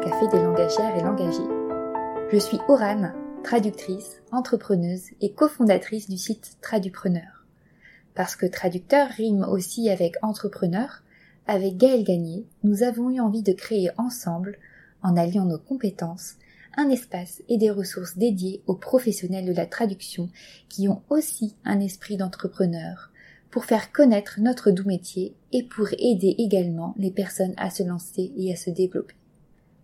café des langagières et langagiers. Je suis Orane, traductrice, entrepreneuse et cofondatrice du site Tradupreneur. Parce que traducteur rime aussi avec entrepreneur, avec Gaël Gagné, nous avons eu envie de créer ensemble, en alliant nos compétences, un espace et des ressources dédiées aux professionnels de la traduction qui ont aussi un esprit d'entrepreneur, pour faire connaître notre doux métier et pour aider également les personnes à se lancer et à se développer.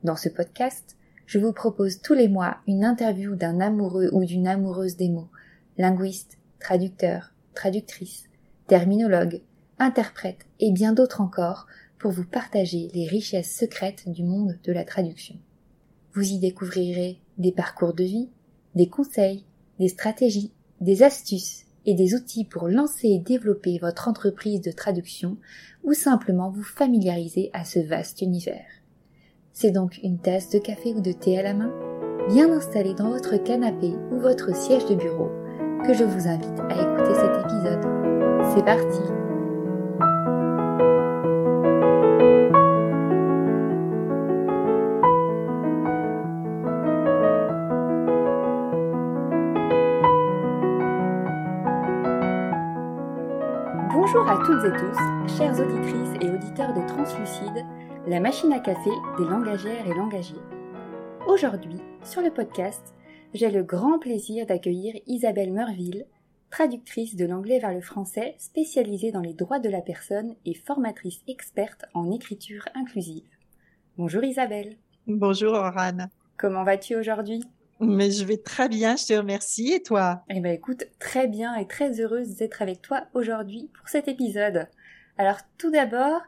Dans ce podcast, je vous propose tous les mois une interview d'un amoureux ou d'une amoureuse des mots, linguiste, traducteur, traductrice, terminologue, interprète et bien d'autres encore pour vous partager les richesses secrètes du monde de la traduction. Vous y découvrirez des parcours de vie, des conseils, des stratégies, des astuces et des outils pour lancer et développer votre entreprise de traduction ou simplement vous familiariser à ce vaste univers. C'est donc une tasse de café ou de thé à la main, bien installée dans votre canapé ou votre siège de bureau, que je vous invite à écouter cet épisode. C'est parti Bonjour à toutes et tous, chères auditrices et auditeurs de Translucide, la machine à café des langagières et langagiers. Aujourd'hui, sur le podcast, j'ai le grand plaisir d'accueillir Isabelle Meurville, traductrice de l'anglais vers le français spécialisée dans les droits de la personne et formatrice experte en écriture inclusive. Bonjour Isabelle. Bonjour Orane. Comment vas-tu aujourd'hui? Mais je vais très bien, je te remercie. Et toi? Eh ben écoute, très bien et très heureuse d'être avec toi aujourd'hui pour cet épisode. Alors tout d'abord,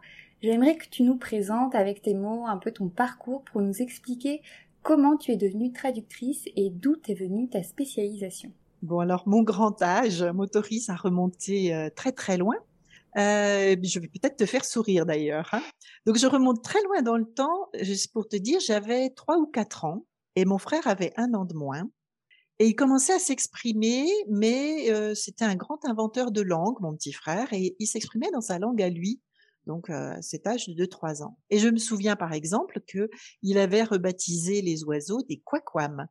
j'aimerais que tu nous présentes avec tes mots un peu ton parcours pour nous expliquer comment tu es devenue traductrice et d'où est venue ta spécialisation. Bon alors mon grand âge m'autorise à remonter euh, très très loin. Euh, je vais peut-être te faire sourire d'ailleurs. Hein. Donc je remonte très loin dans le temps, juste pour te dire, j'avais trois ou quatre ans et mon frère avait un an de moins. Et il commençait à s'exprimer, mais euh, c'était un grand inventeur de langue, mon petit frère, et il s'exprimait dans sa langue à lui, donc euh, cet âge de 2-3 ans. Et je me souviens par exemple que il avait rebaptisé les oiseaux des quaquams.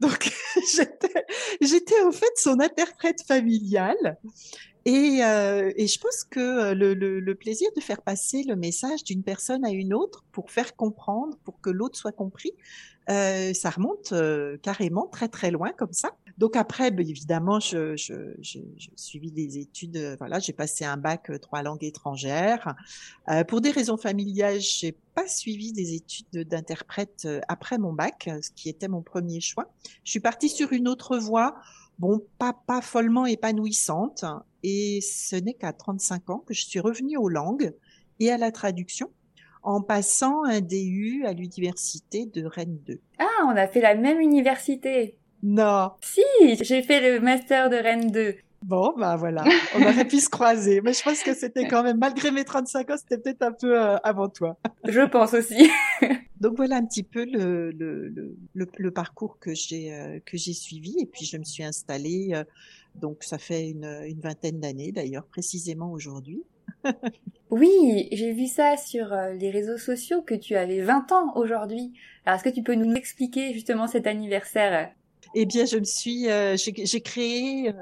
Donc j'étais, en fait son interprète familial. Et, euh, et je pense que le, le, le, plaisir de faire passer le message d'une personne à une autre pour faire comprendre, pour que l'autre soit compris, euh, ça remonte euh, carrément très très loin comme ça. Donc après, ben, évidemment, je, je, je, je, des études. Euh, voilà, j'ai passé un bac euh, trois langues étrangères. pour des raisons familiales, j'ai pas suivi des études d'interprète après mon bac, ce qui était mon premier choix. Je suis partie sur une autre voie. Bon, pas, pas follement épanouissante. Et ce n'est qu'à 35 ans que je suis revenue aux langues et à la traduction en passant un DU à l'université de Rennes 2. Ah, on a fait la même université. Non. Si, j'ai fait le master de Rennes 2. Bon, bah voilà, on aurait pu se croiser. Mais je pense que c'était quand même, malgré mes 35 ans, c'était peut-être un peu euh, avant toi. Je pense aussi. Donc voilà un petit peu le, le, le, le parcours que j'ai euh, que j'ai suivi. Et puis je me suis installée, euh, donc ça fait une, une vingtaine d'années d'ailleurs, précisément aujourd'hui. oui, j'ai vu ça sur euh, les réseaux sociaux que tu avais 20 ans aujourd'hui. Alors est-ce que tu peux nous expliquer justement cet anniversaire? Eh bien, je me suis, euh, j'ai créé,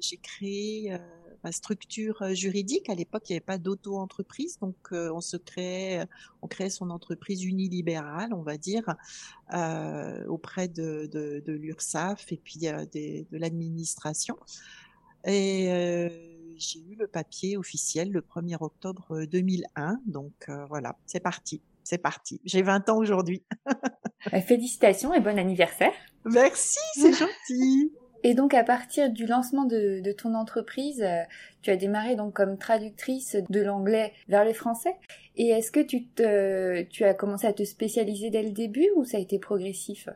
j'ai créé ma structure juridique. À l'époque, il n'y avait pas d'auto-entreprise, donc on se crée, on crée son entreprise unilibérale, on va dire, auprès de, de, de l'URSSAF et puis de l'administration. Et j'ai eu le papier officiel le 1er octobre 2001. Euh, Donc euh, voilà, c'est parti. C'est parti. J'ai 20 ans aujourd'hui. Félicitations et bon anniversaire. Merci, c'est gentil. Et donc à partir du lancement de, de, ton entreprise, euh, tu as démarré donc comme traductrice de l'anglais vers le français. Et est-ce que tu, te, tu as commencé à te spécialiser dès le début ou ça a été progressif?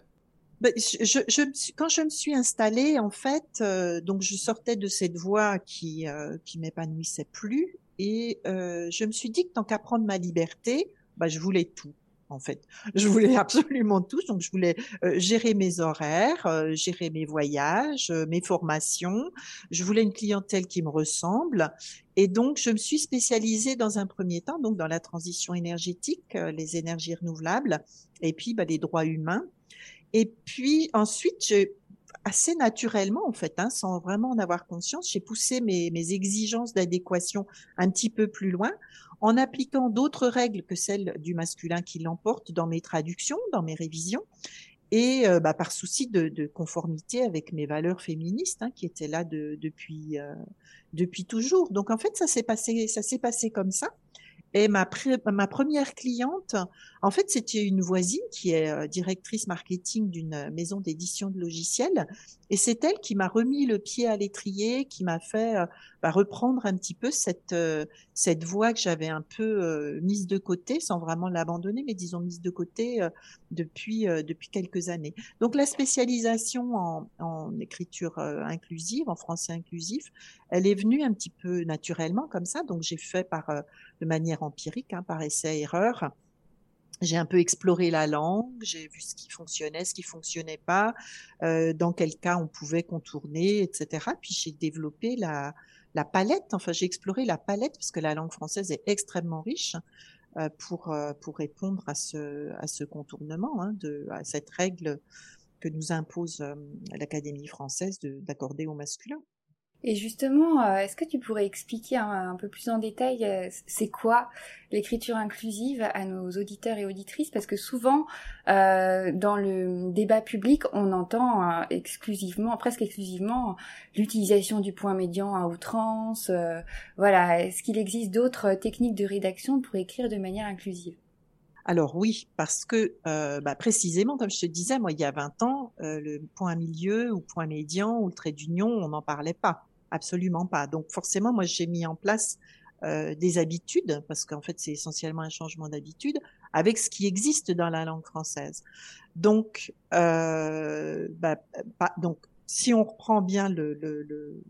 Je, quand je me suis installée, en fait, euh, donc je sortais de cette voie qui euh, qui m'épanouissait plus, et je me suis dit que tant qu'à prendre ma liberté, bah, je voulais tout. En fait. Je voulais absolument tout. Donc, je voulais euh, gérer mes horaires, euh, gérer mes voyages, euh, mes formations. Je voulais une clientèle qui me ressemble. Et donc, je me suis spécialisée dans un premier temps, donc dans la transition énergétique, les énergies renouvelables, et puis bah, les droits humains. Et puis ensuite, assez naturellement, en fait, hein, sans vraiment en avoir conscience, j'ai poussé mes exigences d'adéquation un petit peu plus loin en appliquant d'autres règles que celles du masculin qui l'emporte dans mes traductions, dans mes révisions, et euh, bah, par souci de, de, conformité avec mes valeurs féministes hein, qui étaient là de, depuis euh, depuis toujours. Donc en fait, ça s'est passé, ça s'est passé comme ça. Et ma, première cliente, en fait, c'était une voisine qui est euh, directrice marketing d'une maison d'édition de logiciels. Et c'est elle qui m'a remis le pied à l'étrier, qui m'a fait euh, bah, reprendre un petit peu cette, euh, cette voie que j'avais un peu mise de côté, sans vraiment l'abandonner, mais disons mise de côté depuis, depuis quelques années. Donc la spécialisation en écriture inclusive, en français inclusif, elle est venue un petit peu naturellement comme ça. Donc j'ai fait par de manière empirique, hein, par essai-erreur. J'ai un peu exploré la langue, j'ai vu ce qui fonctionnait, ce qui fonctionnait pas, euh, dans quel cas on pouvait contourner, etc. Puis j'ai développé la, palette, enfin j'ai exploré la palette parce que la langue française est extrêmement riche euh, pour euh, pour répondre à ce à ce contournement, hein, de à cette règle que nous impose euh, l'Académie française d'accorder au masculin. Et justement, euh, est-ce que tu pourrais expliquer un, peu plus en détail euh, c'est quoi l'écriture inclusive à nos auditeurs et auditrices? Parce que souvent, euh, dans le débat public, on entend exclusivement, presque exclusivement, l'utilisation du point médian à outrance. voilà, est-ce qu'il existe d'autres techniques de rédaction pour écrire de manière inclusive? Alors oui, parce que bah, précisément, comme je te disais, moi, il y a 20 ans, le point milieu ou point médian ou le trait d'union, on n'en parlait pas. Absolument pas. Donc forcément, moi, j'ai mis en place euh, des habitudes, parce qu'en fait, c'est essentiellement un changement d'habitude, avec ce qui existe dans la langue française. Donc, euh, bah, donc si on reprend bien le,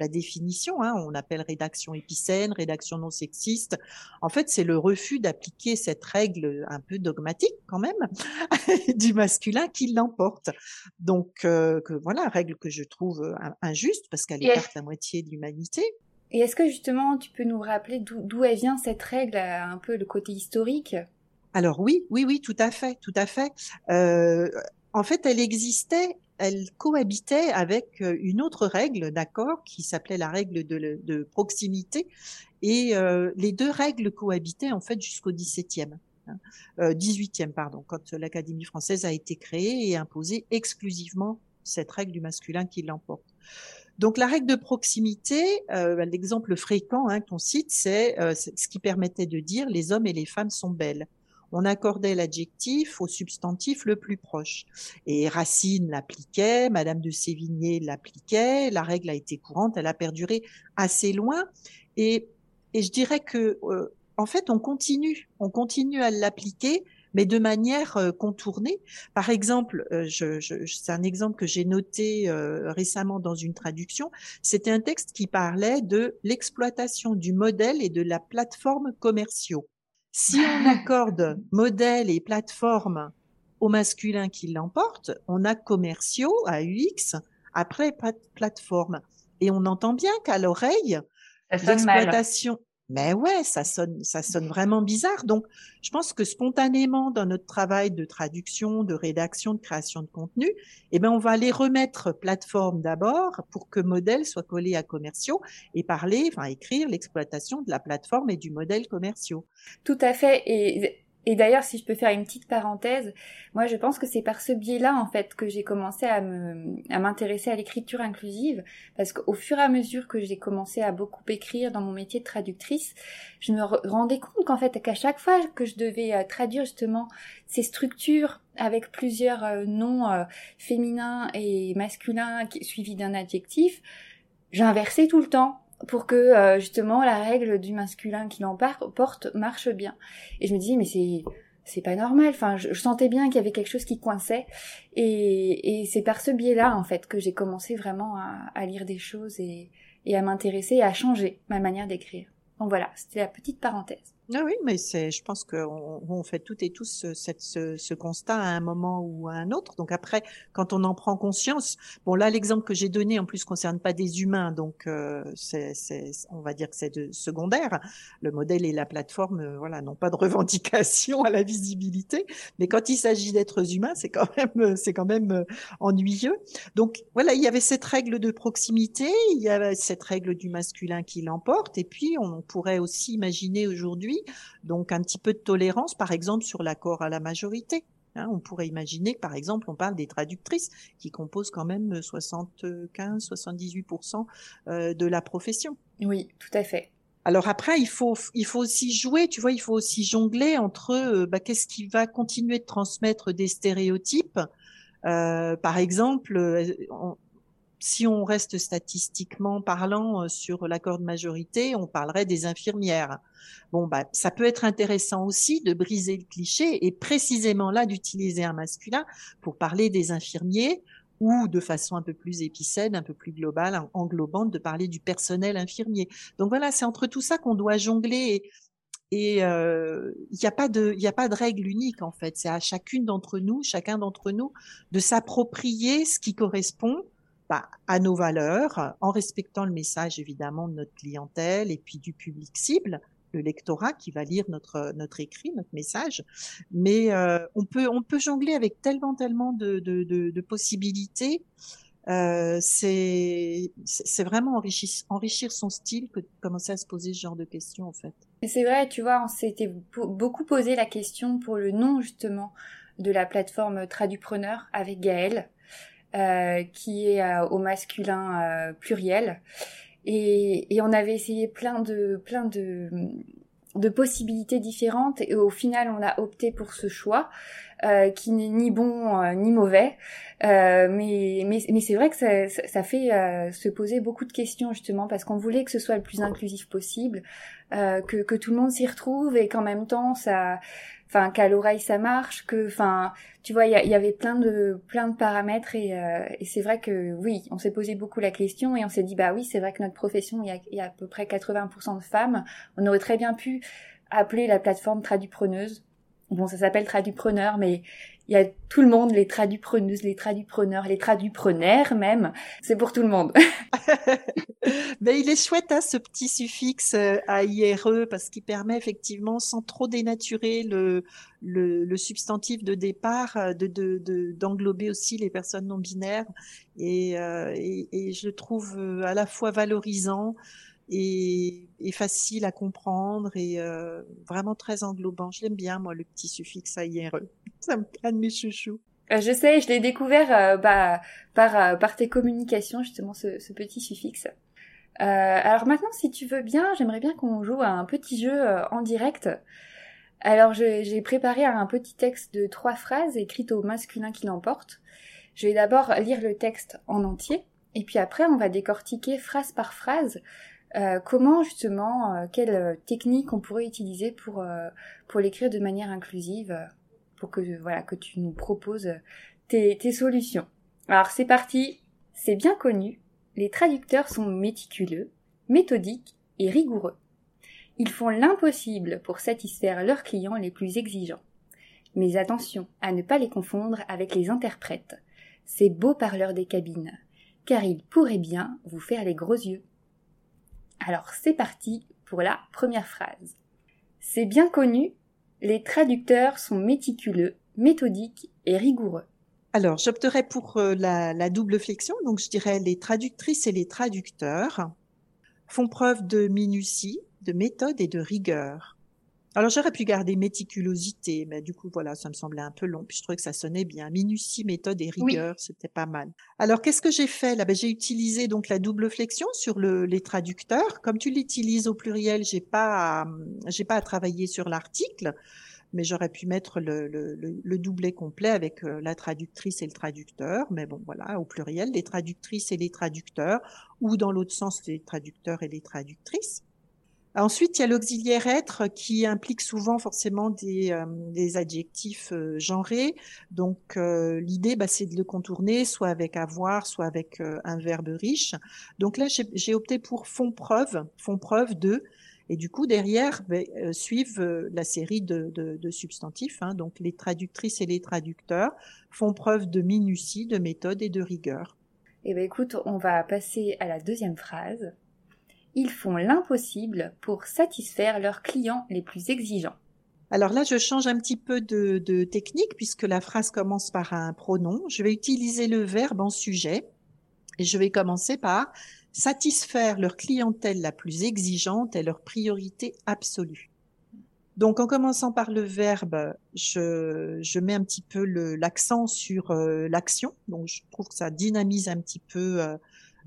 la définition, hein, on appelle rédaction épicène, rédaction non sexiste. En fait, c'est le refus d'appliquer cette règle un peu dogmatique quand même du masculin qui l'emporte. Donc, euh, que voilà, règle que je trouve euh, injuste parce qu'elle écarte la moitié de l'humanité. Et est-ce que justement, tu peux nous rappeler d'où elle vient cette règle, euh, un peu le côté historique? Alors oui, oui, oui, tout à fait, tout à fait. Euh, en fait, elle existait elle cohabitait avec euh, une autre règle, d'accord, qui s'appelait la règle de, proximité. Et euh, les deux règles cohabitaient en fait jusqu'au XVIIe. Hein, euh, 18e, pardon, quand l'Académie française a été créée et imposé exclusivement cette règle du masculin qui l'emporte. Donc la règle de proximité, l'exemple fréquent hein, qu'on cite, c'est ce qui permettait de dire les hommes et les femmes sont belles on accordait l'adjectif au substantif le plus proche. Et Racine l'appliquait, Madame de Sévigné l'appliquait, la règle a été courante, elle a perduré assez loin. Et, et je dirais que, euh, en fait, on continue, on continue à l'appliquer, mais de manière euh, contournée. Par exemple, euh, je, je, c'est un exemple que j'ai noté récemment dans une traduction. C'était un texte qui parlait de l'exploitation du modèle et de la plateforme commerciaux. Si on accorde modèle et plateforme au masculin qui l'emporte, on a commerciaux à UX après plateforme. Et on entend bien qu'à l'oreille, l'exploitation, mais ouais, ça sonne, ça sonne vraiment bizarre. Donc, je pense que spontanément, dans notre travail de traduction, de rédaction, de création de contenu, eh ben, on va aller remettre plateforme d'abord pour que modèle soit collé à commerciaux et parler, enfin, écrire l'exploitation de la plateforme et du modèle commerciaux. Tout à fait. Et et d'ailleurs, si je peux faire une petite parenthèse, moi je pense que c'est par ce biais-là en fait que j'ai commencé à me à m'intéresser à l'écriture inclusive parce qu'au fur et à mesure que j'ai commencé à beaucoup écrire dans mon métier de traductrice, je me rendais compte qu'en fait qu'à chaque fois que je devais euh, traduire justement ces structures avec plusieurs euh, noms euh, féminins et masculins suivis d'un adjectif, j'inversais tout le temps pour que euh, justement la règle du masculin qui l'emporte marche bien. Et je me disais mais c'est c'est pas normal. Enfin, je, sentais bien qu'il y avait quelque chose qui coinçait, et, et c'est par ce biais-là en fait que j'ai commencé vraiment à, à, lire des choses et, et à m'intéresser et à changer ma manière d'écrire. Donc voilà, c'était la petite parenthèse. Ah oui, mais c'est, je pense qu'on on fait toutes et tous ce, cette, ce, ce, constat à un moment ou à un autre. Donc après, quand on en prend conscience, bon là l'exemple que j'ai donné en plus concerne pas des humains, donc euh, c'est, on va dire que c'est de secondaire. Le modèle et la plateforme, euh, voilà, n'ont pas de revendication à la visibilité. Mais quand il s'agit d'êtres humains, c'est quand même, c'est quand même euh, ennuyeux. Donc voilà, il y avait cette règle de proximité, il y avait cette règle du masculin qui l'emporte, et puis on pourrait aussi imaginer aujourd'hui donc un petit peu de tolérance, par exemple, sur l'accord à la majorité. Hein. on pourrait imaginer que, par exemple, on parle des traductrices qui composent quand même 75-78% euh, de la profession. Oui, tout à fait. Alors après, il faut, il faut aussi jouer, tu vois, il faut aussi jongler entre euh, bah, qu'est-ce qui va continuer de transmettre des stéréotypes. Euh, par exemple, si on reste statistiquement parlant euh, sur l'accord de majorité, on parlerait des infirmières. Bon, bah, ça peut être intéressant aussi de briser le cliché et précisément là d'utiliser un masculin pour parler des infirmiers ou de façon un peu plus épicène, un peu plus globale, englobante, de parler du personnel infirmier. Donc voilà, c'est entre tout ça qu'on doit jongler et euh, il n'y a a pas de règle unique en fait c'est à chacune d'entre nous chacun d'entre nous de s'approprier ce qui correspond bah, à nos valeurs, en respectant le message évidemment de notre clientèle et puis du public cible, le lectorat qui va lire notre notre écrit, notre message. Mais euh, on peut on peut jongler avec tellement tellement de de, de, possibilités. Euh, c'est c'est vraiment enrichir enrichir son style que de commencer à se poser ce genre de questions en fait. C'est vrai, tu vois, on s'était beaucoup posé la question pour le nom justement de la plateforme Tradupreneur avec Gaël. Euh, qui est euh, au masculin euh, pluriel. Et, et, on avait essayé plein de plein de de possibilités différentes et au final on a opté pour ce choix euh, qui n'est ni bon ni mauvais euh, mais mais, mais c'est vrai que ça, ça fait se poser beaucoup de questions justement parce qu'on voulait que ce soit le plus inclusif possible que, que tout le monde s'y retrouve et qu'en même temps ça enfin qu'à l'oreille ça marche, que, enfin, tu vois, il y, avait plein de plein de paramètres et, euh, et c'est vrai que oui, on s'est posé beaucoup la question et on s'est dit bah oui, c'est vrai que notre profession, il y a, y a à peu près 80% de femmes. On aurait très bien pu appeler la plateforme tradupreneuse. Bon, ça s'appelle tradupreneur, mais il y a tout le monde, les tradupreneuses, les tradupreneurs, les tradupreneurs même. C'est pour tout le monde. Mais il est chouette hein, ce petit suffixe euh, AIRE parce qu'il permet effectivement, sans trop dénaturer le, le, substantif de départ, euh, de d'englober de, aussi les personnes non binaires. Et, euh, et, et, je trouve à la fois valorisant et, facile à comprendre et euh, vraiment très englobant. Je l'aime bien, moi, le petit suffixe AIRE. Ça me de mes chouchous. Euh, je sais, je l'ai découvert euh, bah, par, par tes communications, justement, ce, ce petit suffixe. alors maintenant, si tu veux bien, j'aimerais bien qu'on joue à un petit jeu en direct. Alors j'ai préparé un petit texte de trois phrases écrites au masculin qui l'emporte. Je vais d'abord lire le texte en entier, et puis après on va décortiquer phrase par phrase euh, comment justement, euh, quelle euh, technique on pourrait utiliser pour, pour l'écrire de manière inclusive, pour que, voilà, que tu nous proposes tes, tes solutions? Alors c'est parti, c'est bien connu, les traducteurs sont méticuleux, méthodiques et rigoureux. Ils font l'impossible pour satisfaire leurs clients les plus exigeants. Mais attention à ne pas les confondre avec les interprètes, ces beaux parleurs des cabines, car ils pourraient bien vous faire les gros yeux. Alors c'est parti pour la première phrase. C'est bien connu, les traducteurs sont méticuleux, méthodiques et rigoureux. Alors, j'opterais pour euh, la, la, double flexion, donc je dirais les traductrices et les traducteurs font preuve de minutie, de méthode et de rigueur. Alors j'aurais pu garder méticulosité, mais du coup voilà, ça me semblait un peu long. Puis je trouvais que ça sonnait bien. Minutie, méthode et rigueur, c'était pas mal. Alors qu'est-ce que j'ai fait là? Ben, J'ai utilisé donc la double flexion sur le, les traducteurs. Comme tu l'utilises au pluriel, j'ai pas j'ai pas à travailler sur l'article, mais j'aurais pu mettre le, le, le, doublet complet avec euh, la traductrice et le traducteur. Mais bon voilà, au pluriel, les traductrices et les traducteurs, ou dans l'autre sens, les traducteurs et les traductrices. Ensuite, il y a l'auxiliaire être qui implique souvent forcément des, euh, des adjectifs euh, genrés. Donc, euh, l'idée, bah, c'est de le contourner, soit avec avoir, soit avec un verbe riche. Donc là, j'ai opté pour font preuve, font preuve de. Et du coup, derrière, ben, euh, suivent euh, la série de, de, de substantifs. Hein. Donc, les traductrices et les traducteurs font preuve de minutie, de méthode et de rigueur. Eh bien, écoute, on va passer à la deuxième phrase. Ils font l'impossible pour satisfaire leurs clients les plus exigeants. Alors là, je change un petit peu de, de, technique puisque la phrase commence par un pronom. Je vais utiliser le verbe en sujet et je vais commencer par satisfaire leur clientèle la plus exigeante est leur priorité absolue. Donc en commençant par le verbe, je, je mets un petit peu l'accent sur euh, l'action. Donc je trouve que ça dynamise un petit peu euh,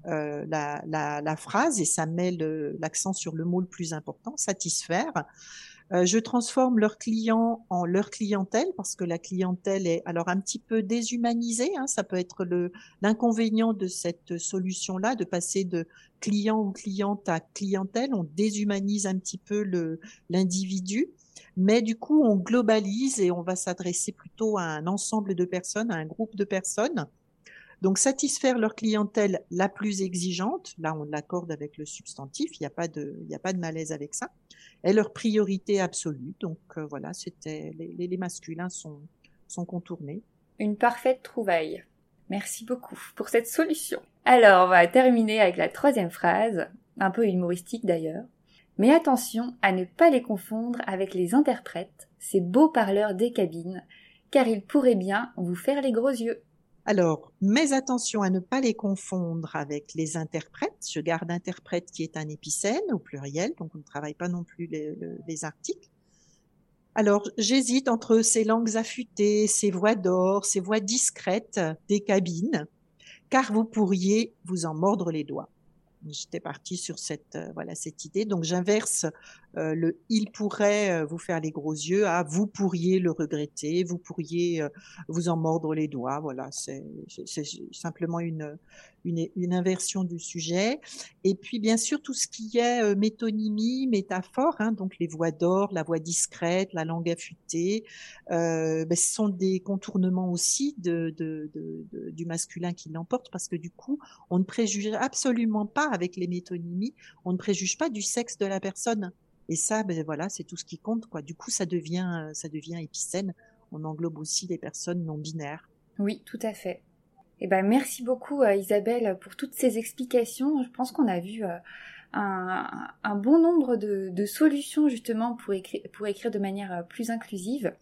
euh, la, phrase et ça met l'accent sur le mot le plus important, satisfaire. Euh, je transforme leurs clients en leur clientèle parce que la clientèle est alors un petit peu déshumanisée. Hein, ça peut être l'inconvénient de cette solution-là, de passer de client ou cliente à clientèle. On déshumanise un petit peu l'individu. Mais du coup, on globalise et on va s'adresser plutôt à un ensemble de personnes, à un groupe de personnes. Donc satisfaire leur clientèle la plus exigeante, là on l'accorde avec le substantif, il n'y a pas de, a pas de malaise avec ça, est leur priorité absolue. Donc euh, voilà, c'était les, masculins sont contournés. Une parfaite trouvaille. Merci beaucoup pour cette solution. Alors on va terminer avec la troisième phrase, un peu humoristique d'ailleurs. Mais attention à ne pas les confondre avec les interprètes, ces beaux parleurs des cabines, car ils pourraient bien vous faire les gros yeux. Alors, mais attention à ne pas les confondre avec les interprètes. Je garde interprète qui est un épicène au pluriel, donc on ne travaille pas non plus les, articles. Alors, j'hésite entre ces langues affûtées, ces voix d'or, ces voix discrètes des cabines, car vous pourriez vous en mordre les doigts j'étais partie sur cette euh, voilà cette idée. Donc j'inverse euh, le il pourrait euh, vous faire les gros yeux à vous pourriez le regretter, vous pourriez vous en mordre les doigts. Voilà, c'est simplement une une, inversion du sujet. Et puis, bien sûr, tout ce qui est métonymie, métaphore, hein, donc les voix d'or, la voix discrète, la langue affûtée, ben, ce sont des contournements aussi de, du masculin qui l'emporte, parce que du coup, on ne préjuge absolument pas avec les métonymies, on ne préjuge pas du sexe de la personne. Et ça, ben voilà, c'est tout ce qui compte, quoi. Du coup, ça devient, ça devient épicène. On englobe aussi les personnes non binaires. Oui, tout à fait. Eh ben, merci beaucoup euh, Isabelle pour toutes ces explications. Je pense qu'on a vu euh, un, bon nombre de, solutions justement pour écrire, pour écrire de manière euh, plus inclusive.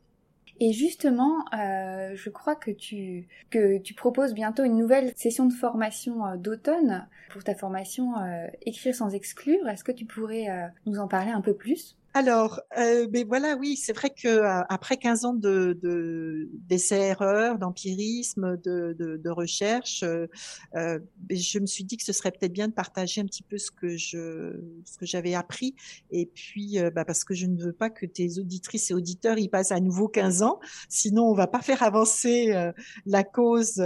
Et justement, je crois que tu, que tu proposes bientôt une nouvelle session de formation d'automne pour ta formation Écrire sans exclure. Est-ce que tu pourrais nous en parler un peu plus? Alors, euh, mais voilà, oui, c'est vrai que euh, après 15 ans de, de d'essais-erreurs, d'empirisme, de, de, de, recherche, euh, euh je me suis dit que ce serait peut-être bien de partager un petit peu ce que je, ce que j'avais appris, et puis bah, parce que je ne veux pas que tes auditrices et auditeurs y passent à nouveau 15 ans, sinon on va pas faire avancer la cause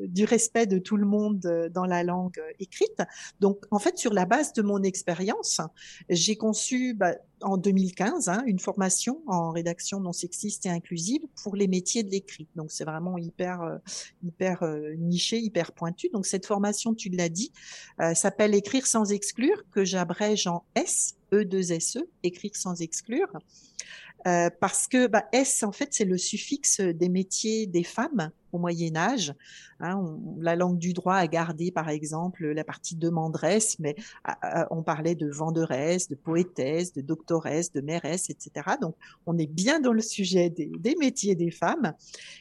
du respect de tout le monde dans la langue écrite. Donc, en fait, sur la base de mon expérience, j'ai conçu bah, en 2015 hein, une formation en rédaction non sexiste et inclusive pour les métiers de l'écrit. Donc c'est vraiment hyper euh, hyper euh, niché, hyper pointu. Donc cette formation, tu l'as dit, euh, s'appelle Écrire sans exclure que j'abrège en S E2SE, écrire sans exclure. Euh, parce que bah, S, en fait, c'est le suffixe des métiers des femmes au Moyen Âge. Hein, la langue du droit a gardé, par exemple, la partie demanderesse, mais on parlait de venderesse, de poétesse, de doctoresse, de mairesse, etc. Donc, on est bien dans le sujet des, des métiers des femmes.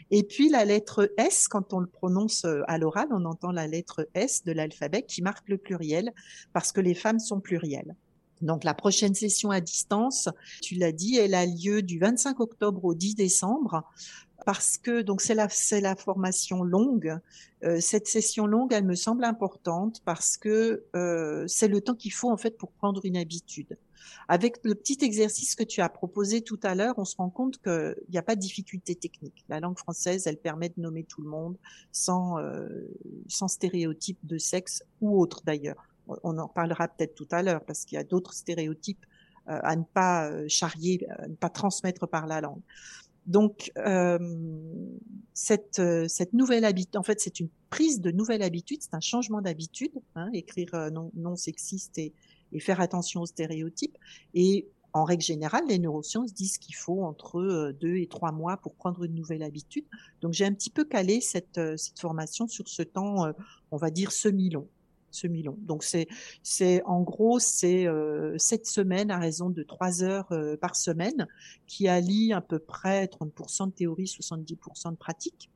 Et puis, la lettre S, quand on le prononce euh, à l'oral, on entend la lettre S de l'alphabet qui marque le pluriel, parce que les femmes sont plurielles. Donc la prochaine session à distance, tu l'as dit, elle a lieu du 25 octobre au 10 décembre parce que donc c'est la formation longue. Euh, cette session longue, elle me semble importante parce que euh, c'est le temps qu'il faut en fait pour prendre une habitude. Avec le petit exercice que tu as proposé tout à l'heure, on se rend compte qu'il n'y a pas de difficulté technique. La langue française, elle permet de nommer tout le monde sans euh, sans stéréotype de sexe ou autre d'ailleurs on en parlera peut-être tout à l'heure parce qu'il y a d'autres stéréotypes euh, à ne pas euh, charrier, à ne pas transmettre par la langue. Donc euh, cette nouvelle habitude, en fait, c'est une prise de nouvelle habitude, c'est un changement d'habitude. Hein, écrire non, non sexiste et, faire attention aux stéréotypes. Et en règle générale, les neurosciences disent qu'il faut entre deux et trois mois pour prendre une nouvelle habitude. Donc j'ai un petit peu calé cette, formation sur ce temps, on va dire semi-long. Donc c'est, en gros c'est sept semaines à raison de trois heures par semaine, qui allie à peu près 30% de théorie, 70% de pratique.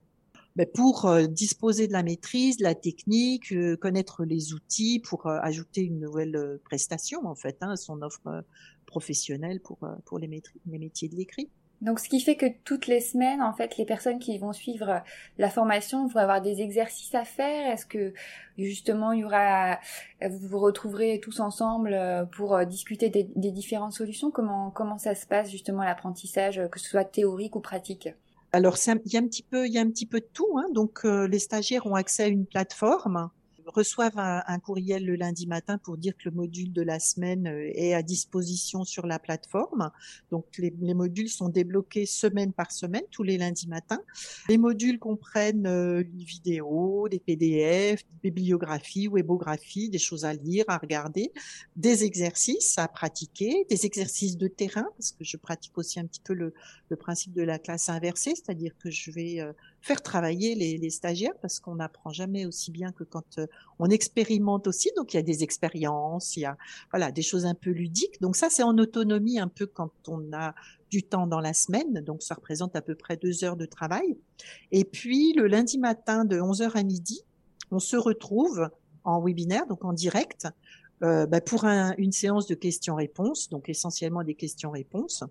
Mais pour disposer de la maîtrise, de la technique, connaître les outils pour ajouter une nouvelle prestation en fait, hein, son offre professionnels pour, euh, les métiers de l'écrit. Donc, ce qui fait que toutes les semaines, en fait, les personnes qui vont suivre euh, la formation vont avoir des exercices à faire. Est-ce que justement, il y aura, vous vous retrouverez tous ensemble euh, pour discuter des, différentes solutions? Comment comment ça se passe justement l'apprentissage, que ce soit théorique ou pratique? Alors, il y a un petit peu, il y a un petit peu de tout. Hein. Donc, les stagiaires ont accès à une plateforme reçoivent un, courriel le lundi matin pour dire que le module de la semaine euh, est à disposition sur la plateforme. Donc les, modules sont débloqués semaine par semaine, tous les lundis matins. Les modules comprennent euh, une vidéo, des PDF, des bibliographies, webographies, des choses à lire, à regarder, des exercices à pratiquer, des exercices de terrain, parce que je pratique aussi un petit peu le, principe de la classe inversée, c'est-à-dire que je vais euh, faire travailler les, les stagiaires parce qu'on n'apprend jamais aussi bien que quand euh, on expérimente aussi. Donc il y a des expériences, il y a voilà des choses un peu ludiques. Donc ça c'est en autonomie un peu quand on a du temps dans la semaine. Donc ça représente à peu près deux heures de travail. Et puis le lundi matin de 11h à midi, on se retrouve en webinaire, donc en direct, euh, bah pour un, une séance de questions-réponses, donc essentiellement des questions-réponses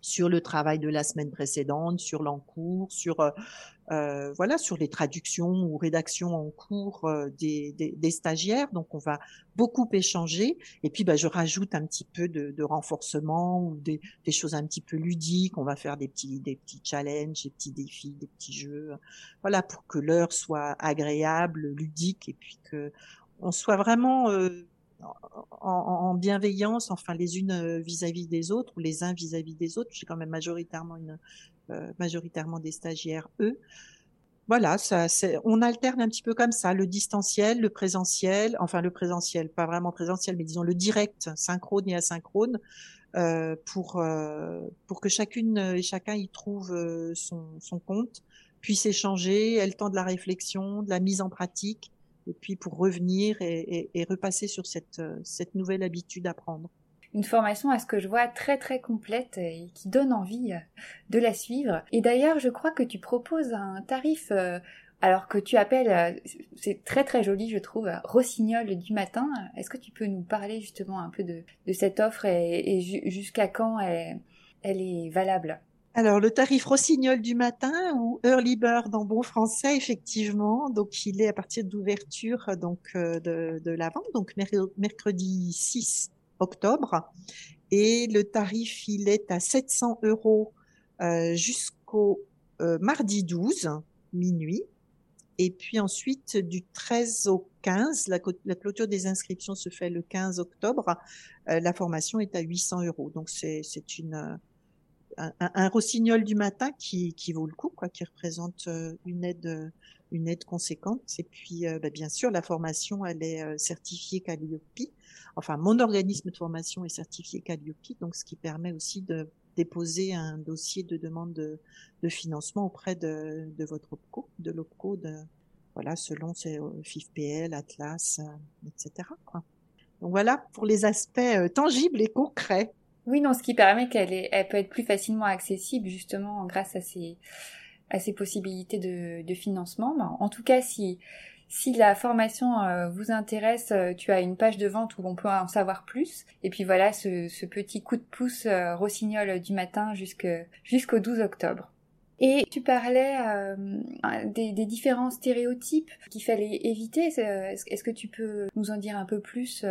sur le travail de la semaine précédente, sur l'encours, sur euh, euh, voilà, sur les traductions ou rédactions en cours euh, des, des, des, stagiaires. Donc on va beaucoup échanger. Et puis bah, je rajoute un petit peu de, de renforcement ou des, des, choses un petit peu ludiques. On va faire des petits des petits challenges, des petits défis, des petits jeux. Voilà pour que l'heure soit agréable, ludique et puis que on soit vraiment euh, en, bienveillance, enfin les unes euh, vis-à-vis des autres ou les uns vis-à-vis des autres. J'ai quand même majoritairement une euh, majoritairement des stagiaires eux. Voilà, ça, on alterne un petit peu comme ça, le distanciel, le présentiel, enfin le présentiel, pas vraiment présentiel, mais disons le direct, synchrone et asynchrone, euh, pour pour que chacune et chacun y trouve son, son compte, puisse échanger, ait le temps de la réflexion, de la mise en pratique, et puis pour revenir et, repasser sur cette, euh, cette nouvelle habitude à prendre. Une formation à ce que je vois très très complète et qui donne envie euh, de la suivre. Et d'ailleurs, je crois que tu proposes un tarif euh, alors que tu appelles, c'est très très joli je trouve, Rossignol du matin. Est-ce que tu peux nous parler justement un peu de, cette offre et, jusqu'à quand elle est valable? Alors, le tarif rossignol du matin ou early bird en bon français, effectivement. Donc, il est à partir d'ouverture donc euh, de, de, la vente, donc mercredi 6 octobre. Et le tarif, il est à 700 euros euh, jusqu'au euh, mardi 12 minuit. Et puis ensuite, du 13 au 15, la, la, clôture des inscriptions se fait le 15 octobre. la formation est à 800 euros. Donc, c'est une un, rossignol du matin qui, vaut le coup, quoi, qui représente euh, une aide, une aide conséquente. Et puis, euh, bah, bien sûr, la formation, elle est euh, certifiée Calliope. Enfin, mon organisme de formation est certifié Calliope, donc ce qui permet aussi de déposer un dossier de demande de, financement auprès de, votre OPCO, de l'OPCO, de, voilà, selon ses FIFPL, Atlas, etc. Donc voilà pour les aspects tangibles et concrets. Oui, non, ce qui permet qu'elle est, elle peut être plus facilement accessible justement grâce à ces, à ces possibilités de, de financement. En tout cas, si, si la formation euh, vous intéresse, euh, tu as une page de vente où on peut en savoir plus. Et puis voilà, ce, ce petit coup de pouce euh, rossignol du matin jusqu'au 12 octobre. Et tu parlais des, des, différents stéréotypes qu'il fallait éviter. Est-ce que tu peux nous en dire un peu plus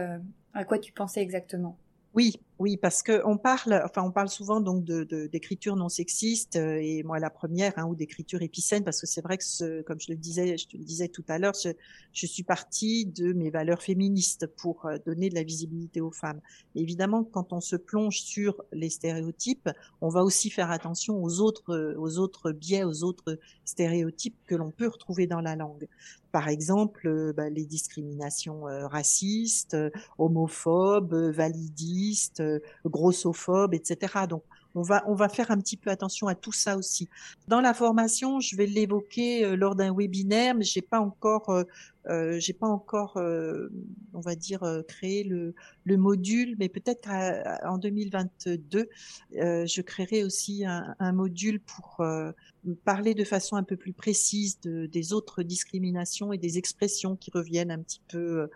à quoi tu pensais exactement? Oui, Oui, parce que on parle, enfin, on parle souvent donc de d'écriture non sexiste euh, et moi la première, hein, ou d'écriture épicène, parce que c'est vrai que, ce, comme je le disais, je te le disais tout à l'heure, je, je, suis partie de mes valeurs féministes pour euh, donner de la visibilité aux femmes. évidemment, quand on se plonge sur les stéréotypes, on va aussi faire attention aux autres, aux autres biais, aux autres stéréotypes que l'on peut retrouver dans la langue par exemple euh, bah, les discriminations euh, racistes, euh, homophobes, validistes, grossophobes, etc. Donc on va on va faire un petit peu attention à tout ça aussi. Dans la formation, je vais l'évoquer lors d'un webinaire, mais j'ai pas encore euh, j'ai pas encore, on va dire, créé le, le module, mais peut-être en 2022, je créerai aussi un, module pour parler de façon un peu plus précise de, des autres discriminations et des expressions qui reviennent un petit peu, euh,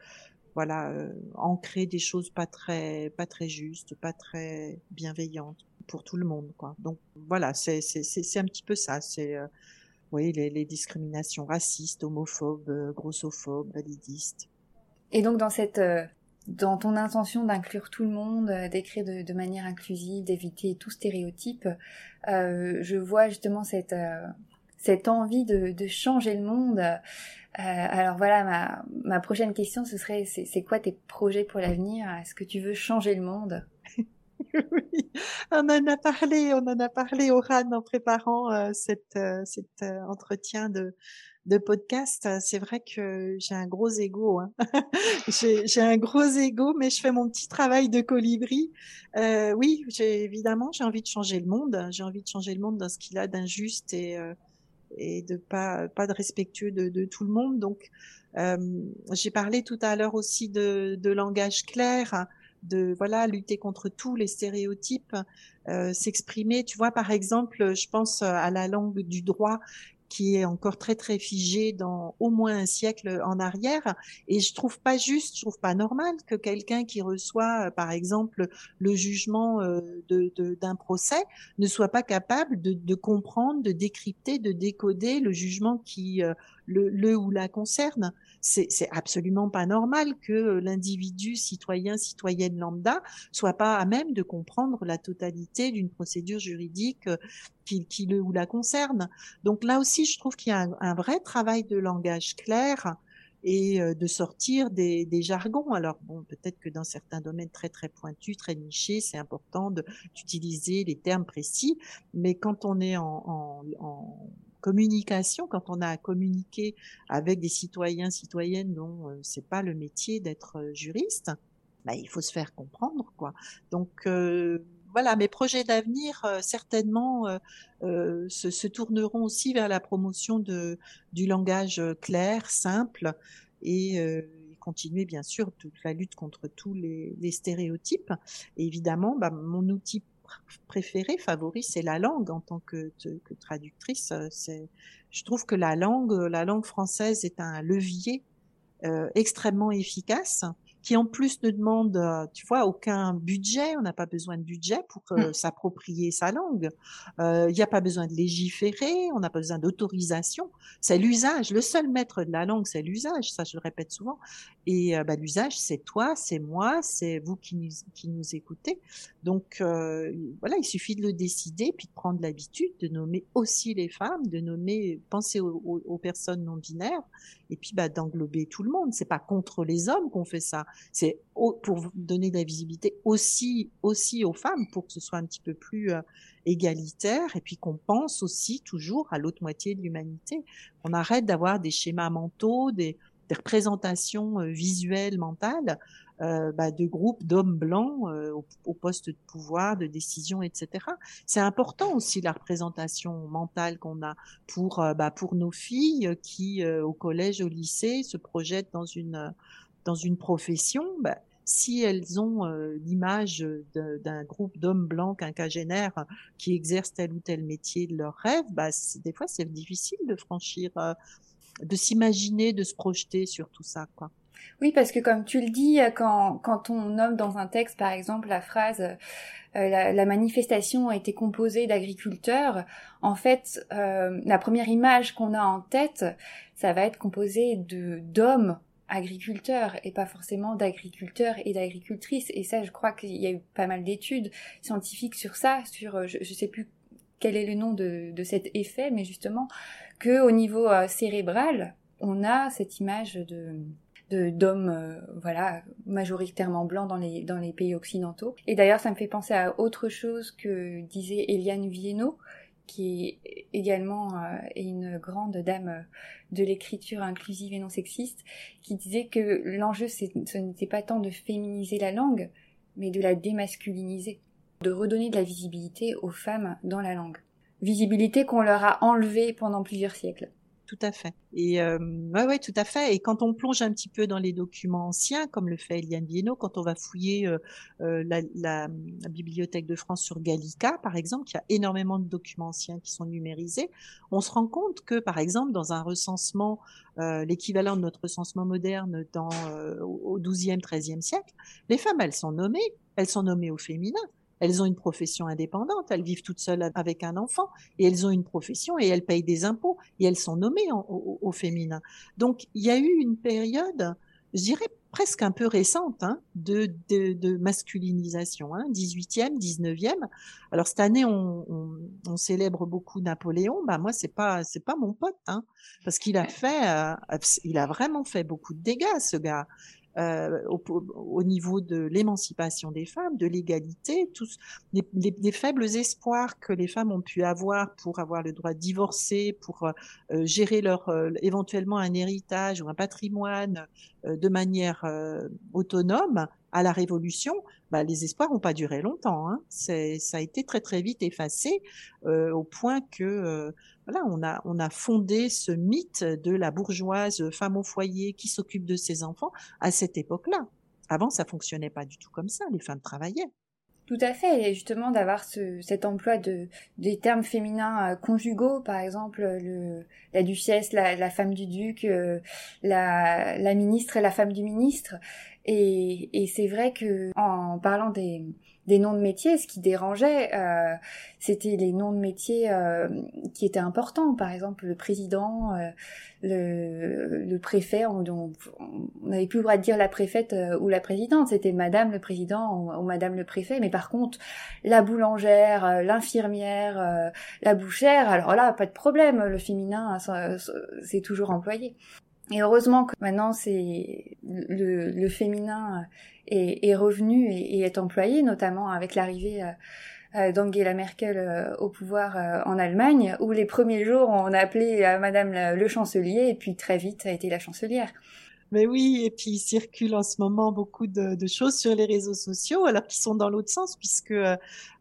voilà, euh, ancrer des choses pas très, pas très justes, pas très bienveillantes pour tout le monde, quoi. Donc voilà, c'est c'est c'est un petit peu ça, c'est euh, oui les, les discriminations racistes, homophobes, grossophobes, validistes. Et donc dans cette dans ton intention d'inclure tout le monde, euh, d'écrire de, de, manière inclusive, d'éviter tout stéréotype, euh, je vois justement cette, euh, cette envie de, de, changer le monde. Euh, alors voilà, ma, ma, prochaine question, ce serait, c'est quoi tes projets pour l'avenir? Est-ce que tu veux changer le monde? Oui, on en a parlé, on en a parlé au en préparant euh, cette, cet entretien de, de podcast, c'est vrai que j'ai un gros ego. Hein. j'ai un gros ego, mais je fais mon petit travail de colibri. Euh, oui, évidemment, j'ai envie de changer le monde. J'ai envie de changer le monde dans ce qu'il a d'injuste et euh, et de pas pas de respectueux de, tout le monde. Donc, euh, j'ai parlé tout à l'heure aussi de, de langage clair de voilà lutter contre tous les stéréotypes, euh, s'exprimer. Tu vois, par exemple, je pense à la langue du droit qui est encore très très figé dans au moins un siècle en arrière. Et je trouve pas juste, je trouve pas normal que quelqu'un qui reçoit, euh, par exemple, le jugement euh, de, d'un procès ne soit pas capable de, de, comprendre, de décrypter, de décoder le jugement qui euh, le, le ou la concerne. C'est, absolument pas normal que l'individu citoyen, citoyenne lambda soit pas à même de comprendre la totalité d'une procédure juridique qui, qui, le ou la concerne. Donc là aussi, je trouve qu'il y a un, vrai travail de langage clair et euh, de sortir des, des jargons. Alors bon, peut-être que dans certains domaines très très pointus, très nichés, c'est important d'utiliser les termes précis, mais quand on est en, en, en communication, quand on a à communiquer avec des citoyens, citoyennes dont euh, c'est pas le métier d'être euh, juriste, bah, il faut se faire comprendre, quoi. Donc euh, voilà, mes projets d'avenir euh, certainement euh, euh, se, se, tourneront aussi vers la promotion de, du langage clair, simple et, continuer bien sûr toute la lutte contre tous les, les stéréotypes. Et évidemment, bah, mon outil préféré, favori, c'est la langue en tant que, que traductrice. C'est, je trouve que la langue, la langue française est un levier euh, extrêmement efficace qui en plus ne demande, euh, tu vois, aucun budget. On n'a pas besoin de budget pour euh, mmh. s'approprier sa langue. Euh, il n'y a pas besoin de légiférer. On n'a pas besoin d'autorisation. C'est l'usage. Le seul maître de la langue, c'est l'usage. Ça, je le répète souvent. Et bah, l'usage, c'est toi, c'est moi, c'est vous qui nous, qui nous écoutez. Donc voilà, il suffit de le décider, puis de prendre l'habitude de nommer aussi les femmes, de nommer, penser aux, aux personnes non binaires, et puis bah, d'englober tout le monde. C'est pas contre les hommes qu'on fait ça c'est pour donner de la visibilité aussi aussi aux femmes pour que ce soit un petit peu plus euh, égalitaire et puis qu'on pense aussi toujours à l'autre moitié de l'humanité. On arrête d'avoir des schémas mentaux, des, représentations euh, visuelles mentales euh, bah, de groupes d'hommes blancs au, au, poste de pouvoir, de décision, etc. C'est important aussi la représentation mentale qu'on a pour bah, pour nos filles qui au collège, au lycée se projettent dans une dans une profession, bah, si elles ont euh, l'image d'un groupe d'hommes blancs quinquagénaires qui exercent tel ou tel métier de leur rêve, bah, des fois c'est difficile de franchir, euh, de s'imaginer, de se projeter sur tout ça, quoi. Oui, parce que comme tu le dis, quand, quand on nomme dans un texte, par exemple, la phrase euh, la, la, manifestation a été composée d'agriculteurs, en fait, la première image qu'on a en tête, ça va être composé de d'hommes agriculteurs et pas forcément d'agriculteurs et d'agricultrices. Et ça, je crois qu'il y a eu pas mal d'études scientifiques sur ça, sur je, ne sais plus quel est le nom de, de cet effet, mais justement que au niveau euh, cérébral, on a cette image de d'hommes euh, voilà majoritairement blancs dans les pays occidentaux et d'ailleurs ça me fait penser à autre chose que disait Eliane Viennot qui est également euh, une grande dame euh, de l'écriture inclusive et non sexiste, qui disait que l'enjeu, ce n'était pas tant de féminiser la langue, mais de la démasculiniser, de redonner de la visibilité aux femmes dans la langue. Visibilité qu'on leur a enlevée pendant plusieurs siècles tout à fait. Et euh, ouais, ouais, tout à fait. Et quand on plonge un petit peu dans les documents anciens, comme le fait Eliane Viennot, quand on va fouiller euh, euh la, la, Bibliothèque de France sur Gallica, par exemple, y a énormément de documents anciens qui sont numérisés, on se rend compte que, par exemple, dans un recensement, euh, l'équivalent de notre recensement moderne dans, euh, au XIIe, XIIIe siècle, les femmes, elles sont nommées, elles sont nommées au féminin. Elles ont une profession indépendante, elles vivent toutes seules avec un enfant et elles ont une profession et elles payent des impôts et elles sont nommées au, féminin. Donc il y a eu une période, je dirais presque un peu récente, hein, de, de, masculinisation, hein, 18e, 19e. Alors cette année on, on, célèbre beaucoup Napoléon, bah moi c'est pas c'est pas mon pote, hein, parce qu'il a fait, euh, il a vraiment fait beaucoup de dégâts ce gars euh, au, au, niveau de l'émancipation des femmes, de l'égalité, tous les, les, les, faibles espoirs que les femmes ont pu avoir pour avoir le droit de divorcer, pour euh, gérer leur euh, éventuellement un héritage ou un patrimoine euh, de manière autonome à la Révolution, bah, les espoirs n'ont pas duré longtemps. Hein. ça a été très très vite effacé au point que voilà, on a, on a fondé ce mythe de la bourgeoise femme au foyer qui s'occupe de ses enfants à cette époque-là. Avant, ça fonctionnait pas du tout comme ça. Les femmes travaillaient. Tout à fait, et justement d'avoir ce, cet emploi de des termes féminins euh, conjugaux, par exemple le, la duchesse, la, femme du duc, euh, la, la ministre et la femme du ministre. Et, et c'est vrai que en parlant des, des noms de métiers, ce qui dérangeait, euh, c'était les noms de métiers euh, qui étaient importants. Par exemple, le président, euh, le, préfet, on n'avait plus le droit de dire la préfète euh, ou la présidente, c'était Madame le président ou, Madame le préfet. Mais par contre, la boulangère, euh, l'infirmière, la bouchère, alors là, pas de problème, le féminin, c'est toujours employé. Et heureusement que maintenant c'est le, le, féminin est, est revenu et, et, est employé, notamment avec l'arrivée euh, euh, d'Angela Merkel euh, au pouvoir en Allemagne, où les premiers jours on a appelé Madame le chancelier et puis très vite a été la chancelière. Mais oui, et puis il circule en ce moment beaucoup de, de choses sur les réseaux sociaux, alors qu'ils sont dans l'autre sens, puisque euh,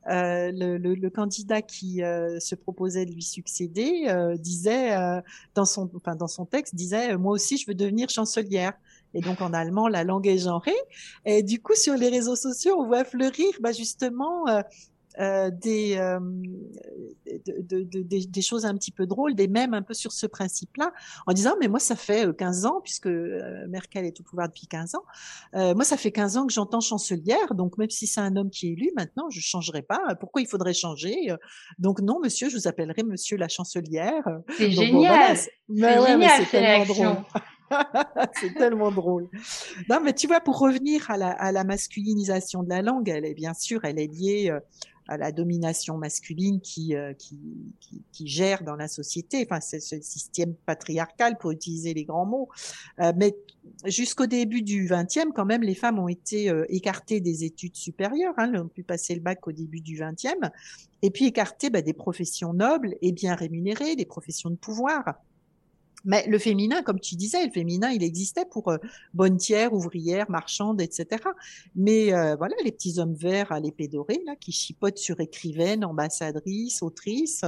le, le, le, candidat qui euh, se proposait de lui succéder euh, disait dans son, enfin dans son texte disait, moi aussi je veux devenir chancelière. Et donc en allemand, la langue est genrée. Et du coup, sur les réseaux sociaux, on voit fleurir bah, justement euh, des, euh, de, de, de, des choses un petit peu drôles, des mêmes un peu sur ce principe-là, en disant mais moi ça fait 15 euh, ans puisque euh, Merkel est au pouvoir depuis 15 ans, euh, moi ça fait 15 ans que j'entends chancelière, donc même si c'est un homme qui est élu, maintenant je changerai pas. Pourquoi il faudrait changer Donc non, monsieur, je vous appellerai Monsieur la chancelière. C'est génial. mais ouais, génial, c'est tellement drôle. c'est tellement drôle. Non, mais tu vois, pour revenir à la, à la masculinisation de la langue, elle est bien sûr, elle est liée la domination masculine qui, euh, qui, qui, qui, gère dans la société. Enfin, c'est ce système patriarcal pour utiliser les grands mots. Euh, mais jusqu'au début du XXe, quand même, les femmes ont été euh, écartées des études supérieures. Hein, elles ont pu passer le bac au début du XXe, et puis écartées bah, des professions nobles et bien rémunérées, des professions de pouvoir. Mais le féminin, comme tu disais, le féminin, il existait pour euh, bonne tiers, ouvrière, marchande, etc. Mais euh, voilà, les petits hommes verts à l'épée dorée, là, qui chipotent sur écrivaines, ambassadrices, autrices,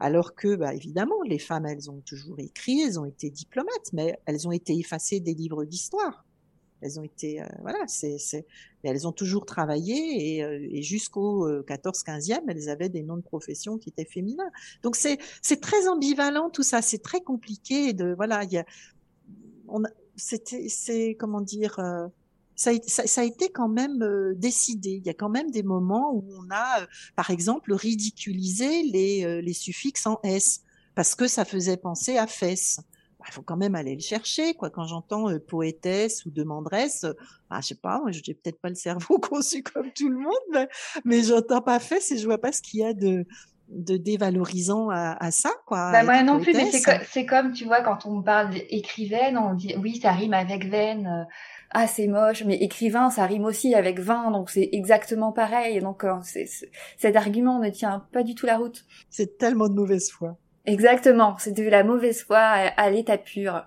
alors que, bah, évidemment, les femmes, elles ont toujours écrit, elles ont été diplomates, mais elles ont été effacées des livres d'histoire. Elles ont été, euh, voilà, c'est, c'est, elles ont toujours travaillé et, euh, et jusqu'au 14, euh, 15e, elles avaient des noms de profession qui étaient féminins. Donc c'est, c'est très ambivalent tout ça, c'est très compliqué de, voilà, il y a, on, c'était, c'est comment dire. Ça a, ça, ça a, été quand même décidé. Il y a quand même des moments où on a, par exemple, ridiculisé les, les suffixes en s parce que ça faisait penser à fesses bah, il faut quand même aller le chercher. Quoi. Quand j'entends poétesse ou demandresse, bah, je sais pas, moi, j'ai peut-être pas le cerveau conçu comme tout le monde, mais, mais j'entends pas fait et je vois pas ce qu'il y a de, de dévalorisant à, ça, quoi. Bah, moi non plus, mais c'est, comme, tu vois, quand on parle d'écrivaine, on dit oui, ça rime avec veine. Euh, ah, c'est moche, mais écrivain, ça rime aussi avec vin, donc c'est exactement pareil. Donc euh, cet argument ne tient pas du tout la route. C'est tellement de mauvaise foi. Exactement, c'est de la mauvaise foi à, l'état pur.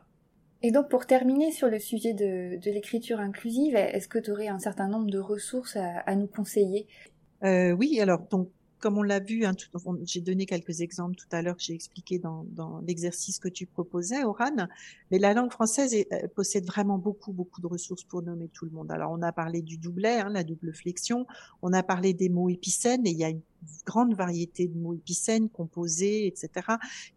Et donc pour terminer sur le sujet de, l'écriture inclusive, est-ce que tu aurais un certain nombre de ressources à, à nous conseiller? Euh, Oui, alors donc comme on l'a vu, hein, j'ai donné quelques exemples tout à l'heure que j'ai expliqué dans, l'exercice que tu proposais, Oran, mais la langue française euh, possède vraiment beaucoup, beaucoup de ressources pour nommer tout le monde. Alors, on a parlé du doublet, hein, la double flexion, on a parlé des mots épicènes, et il y a une grande variété de mots épicènes, composés, etc.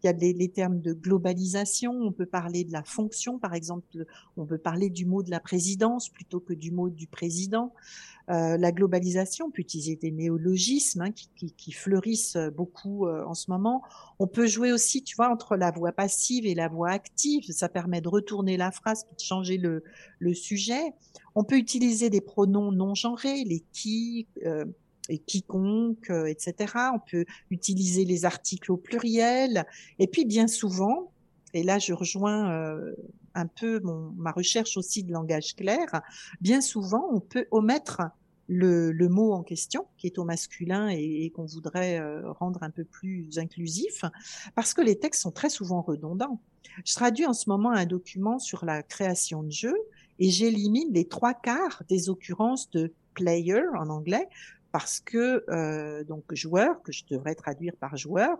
Il y a les, termes de globalisation, on peut parler de la fonction, par exemple, on peut parler du mot de la présidence plutôt que du mot du président. Euh, la globalisation, on peut utiliser des néologismes hein, qui, fleurissent beaucoup euh, en ce moment. On peut jouer aussi, tu vois, entre la voix passive et la voix active. Ça permet de retourner la phrase, de changer le, le sujet. On peut utiliser des pronoms non genrés, les qui, euh, et quiconque, etc. On peut utiliser les articles au pluriel. Et puis, bien souvent, et là, je rejoins un peu mon, ma recherche aussi de langage clair, bien souvent, on peut omettre le, le, mot en question, qui est au masculin et, qu'on voudrait euh, rendre un peu plus inclusif, parce que les textes sont très souvent redondants. Je traduis en ce moment un document sur la création de jeux et j'élimine les trois quarts des occurrences de player en anglais parce que euh, donc joueur que je devrais traduire par joueur,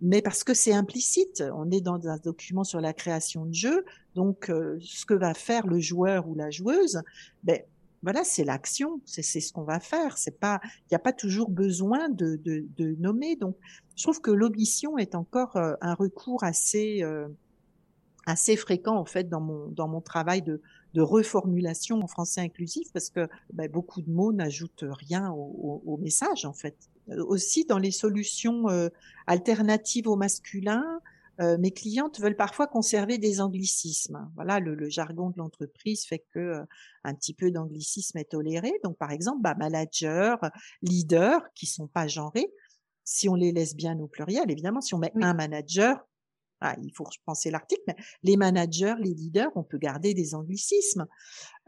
mais parce que c'est implicite. On est dans un document sur la création de jeux, donc euh, ce que va faire le joueur ou la joueuse, ben voilà, c'est l'action, c'est ce qu'on va faire. C'est pas, il n'y a pas toujours besoin de, de, de, nommer. Donc, je trouve que l'omission est encore euh, un recours assez assez fréquent en fait dans mon dans mon travail de de reformulation en français inclusif parce que ben, beaucoup de mots n'ajoutent rien au, au, message en fait. Euh, aussi dans les solutions alternatives au masculin, euh, mes clientes veulent parfois conserver des anglicismes. Voilà, le, jargon de l'entreprise fait que euh, un petit peu d'anglicisme est toléré. Donc, par exemple, bah, manager, leader, qui sont pas genrés, si on les laisse bien au pluriel, évidemment, si on met un manager, ah, il faut penser l'article, mais les managers, les leaders, on peut garder des anglicismes.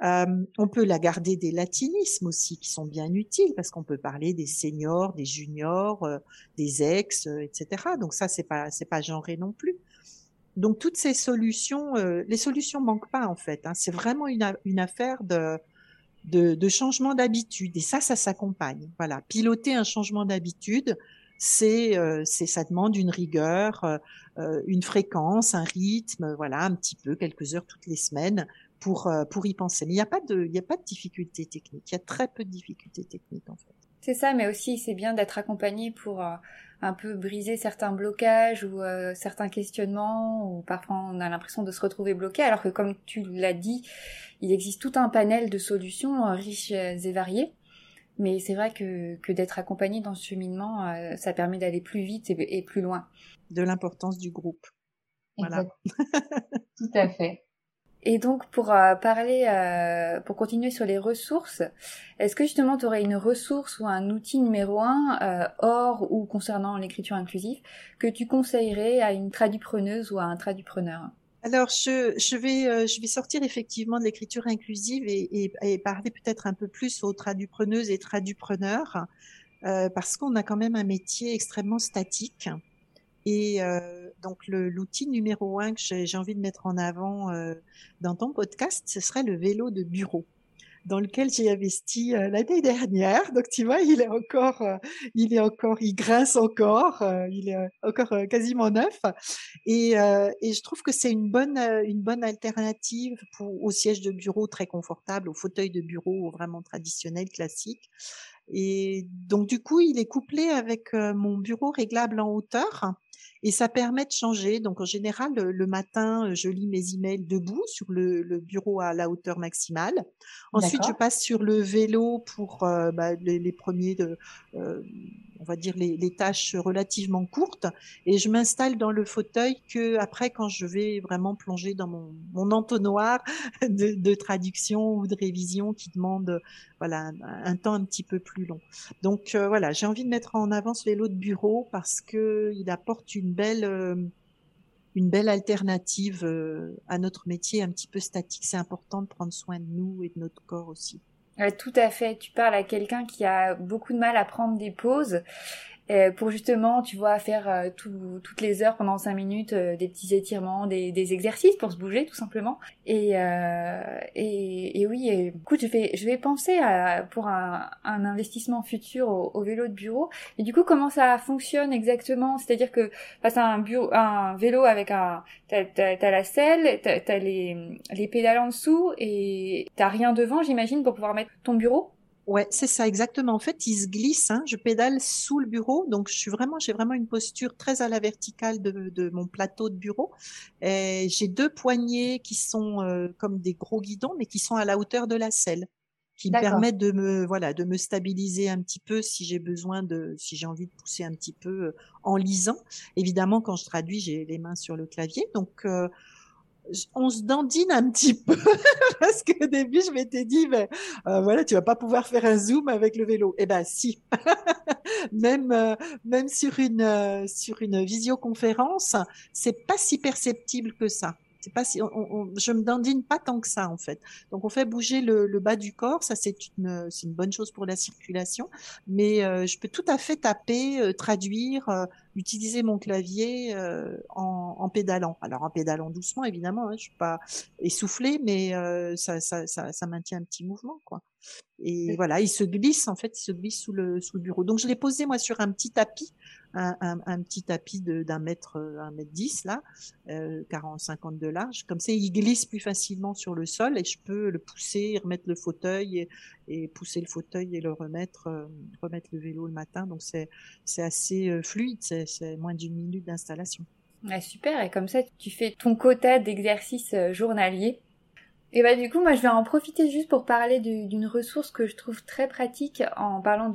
Euh, on peut la garder des latinismes aussi, qui sont bien utiles, parce qu'on peut parler des seniors, des juniors, euh, des ex, euh, etc. Donc ça, c'est pas c'est pas genré non plus. Donc toutes ces solutions, les solutions manquent pas en fait. Hein. C'est vraiment une, une affaire de de, de changement d'habitude, et ça, ça s'accompagne. Voilà, piloter un changement d'habitude, c'est euh, c'est ça demande une rigueur, euh, euh, une fréquence, un rythme, voilà, un petit peu quelques heures toutes les semaines pour pour y penser. Mais il n'y a pas de il y a pas de difficulté technique. Il y a très peu de difficultés techniques en fait. C'est ça, mais aussi c'est bien d'être accompagné pour un peu briser certains blocages ou certains questionnements, ou parfois on a l'impression de se retrouver bloqué, alors que comme tu l'as dit, il existe tout un panel de solutions riches et variées. Mais c'est vrai que, que d'être accompagné dans ce cheminement, euh, ça permet d'aller plus vite et, plus loin. De l'importance du groupe. Voilà. Tout à fait. Et donc pour euh, parler, euh, pour continuer sur les ressources, est-ce que justement tu aurais une ressource ou un outil numéro un hors ou concernant l'écriture inclusive que tu conseillerais à une tradupreneuse ou à un tradupreneur alors, je, vais, euh, je vais sortir effectivement de l'écriture inclusive et parler peut-être un peu plus aux tradupreneuses et tradupreneurs, euh, parce qu'on a quand même un métier extrêmement statique. Et euh, donc, l'outil numéro un que j'ai envie de mettre en avant euh, dans ton podcast, ce serait le vélo de bureau dans lequel j'ai investi euh, l'année dernière. Donc tu vois, il est encore, euh, il est encore, il grince encore, euh, il est encore quasiment neuf. Et, et je trouve que c'est une bonne, une bonne alternative pour, au siège de bureau très confortable, au fauteuil de bureau vraiment traditionnel, classique. Et donc du coup, il est couplé avec mon bureau réglable en hauteur et ça permet de changer. Donc en général, le, matin, je lis mes emails debout sur le, le bureau à la hauteur maximale. Ensuite, je passe sur le vélo pour euh, bah, les, les, premiers de, euh, on va dire les, tâches relativement courtes et je m'installe dans le fauteuil que après quand je vais vraiment plonger dans mon, entonnoir de, de, traduction ou de révision qui demande voilà un, temps un petit peu plus long. Donc euh, voilà, j'ai envie de mettre en avant ce vélo de bureau parce que il apporte une belle euh, une belle alternative euh, à notre métier un petit peu statique. C'est important de prendre soin de nous et de notre corps aussi. Tout à fait. Tu parles à quelqu'un qui a beaucoup de mal à prendre des pauses pour justement, tu vois, faire euh, toutes les heures pendant cinq minutes euh, des petits étirements, des, des, exercices pour se bouger tout simplement. Et, et, et, oui, écoute, je vais, je vais penser à, pour un, un investissement futur au, vélo de bureau. Et du coup, comment ça fonctionne exactement? C'est-à-dire que face à un, bureau, un vélo avec un, t'as, t'as, la selle, t'as, t'as les, les pédales en dessous et t'as rien devant, j'imagine, pour pouvoir mettre ton bureau? Ouais, c'est ça exactement. En fait, il se glisse. Hein. Je pédale sous le bureau, donc je suis vraiment, j'ai vraiment une posture très à la verticale de, de mon plateau de bureau. J'ai deux poignées qui sont euh, comme des gros guidons, mais qui sont à la hauteur de la selle, qui me permettent de me, voilà, de me stabiliser un petit peu si j'ai besoin de, si j'ai envie de pousser un petit peu euh, en lisant. Évidemment, quand je traduis, j'ai les mains sur le clavier, donc euh, on se dandine un petit peu parce qu'au début je m'étais dit mais euh, voilà tu vas pas pouvoir faire un zoom avec le vélo. Eh ben si. Même euh, même sur une euh, sur une visioconférence c'est pas si perceptible que ça c'est pas si on, je me dandine pas tant que ça en fait. Donc on fait bouger le, le bas du corps, ça c'est une c'est une bonne chose pour la circulation, mais euh, je peux tout à fait taper, euh, traduire, euh, utiliser mon clavier en, en, pédalant. Alors en pédalant doucement évidemment, hein, je suis pas essoufflée, mais ça, ça, ça, ça maintient un petit mouvement quoi. Et voilà, il se glisse en fait, il se glisse sous le sous le bureau. Donc je l'ai posé moi sur un petit tapis un, petit tapis d'un mètre, un mètre dix là, euh, 40, 50 de large. Comme ça, il glisse plus facilement sur le sol et je peux le pousser, remettre le fauteuil et, pousser le fauteuil et le remettre, euh, remettre le vélo le matin. Donc c'est c'est assez euh, fluide, c'est moins d'une minute d'installation. super, et comme ça tu fais ton quota d'exercices euh, journaliers et bah du coup, moi je vais en profiter juste pour parler d'une ressource que je trouve très pratique en parlant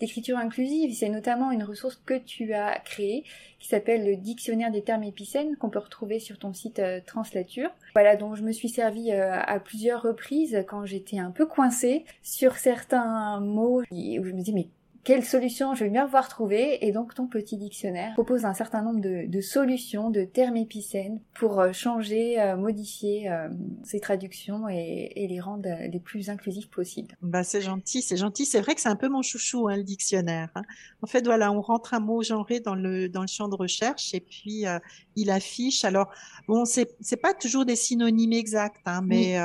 d'écriture inclusive. C'est notamment une ressource que tu as créée qui s'appelle le dictionnaire des termes épicènes qu'on peut retrouver sur ton site euh, Translature. Voilà, dont je me suis servi euh, à plusieurs reprises quand j'étais un peu coincée sur certains mots où je me dis mais quelle solution je vais bien voir trouver Et donc ton petit dictionnaire propose un certain nombre de, solutions, de termes épicènes pour euh, changer, euh, modifier euh, ces traductions et, les rendre les plus inclusives possibles. Bah c'est gentil, c'est gentil. C'est vrai que c'est un peu mon chouchou hein, le dictionnaire. Hein. En fait voilà, on rentre un mot genré dans le dans le champ de recherche et puis il affiche. Alors bon, c'est c'est pas toujours des synonymes exacts, hein, mais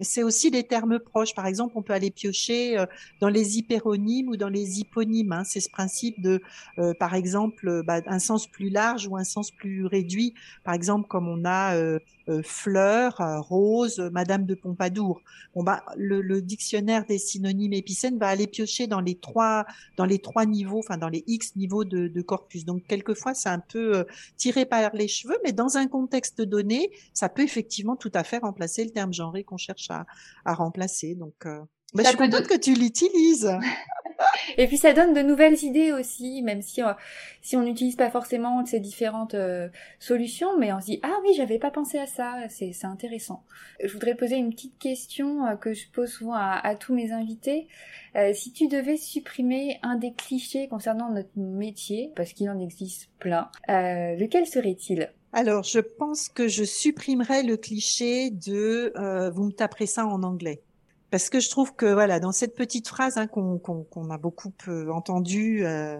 c'est aussi des termes proches. Par exemple, on peut aller piocher dans les hyperonymes ou dans les hyponymes Hein. C'est ce principe de, euh, par exemple, euh, bah, un sens plus large ou un sens plus réduit. Par exemple, comme on a euh, fleur, rose, Madame de Pompadour. Bon bah le, dictionnaire des synonymes épicènes va aller piocher dans les trois dans les trois niveaux, enfin dans les X niveaux de, corpus. Donc quelquefois c'est un peu tiré par les cheveux, mais dans un contexte donné, ça peut effectivement tout à fait remplacer le terme genré qu'on cherche à, à remplacer. Donc bah, je suis contente que tu l'utilises. et puis ça donne de nouvelles idées aussi, même si euh, si on n'utilise pas forcément ces différentes euh, solutions, mais on se dit ah oui j'avais pas pensé à ça, c'est intéressant. Je voudrais poser une petite question euh, que je pose souvent à, tous mes invités. si tu devais supprimer un des clichés concernant notre métier, parce qu'il en existe plein, lequel serait-il? Alors, je pense que je supprimerais le cliché de vous me taperez ça en anglais parce que je trouve que voilà dans cette petite phrase hein, qu'on a beaucoup euh, entendue euh,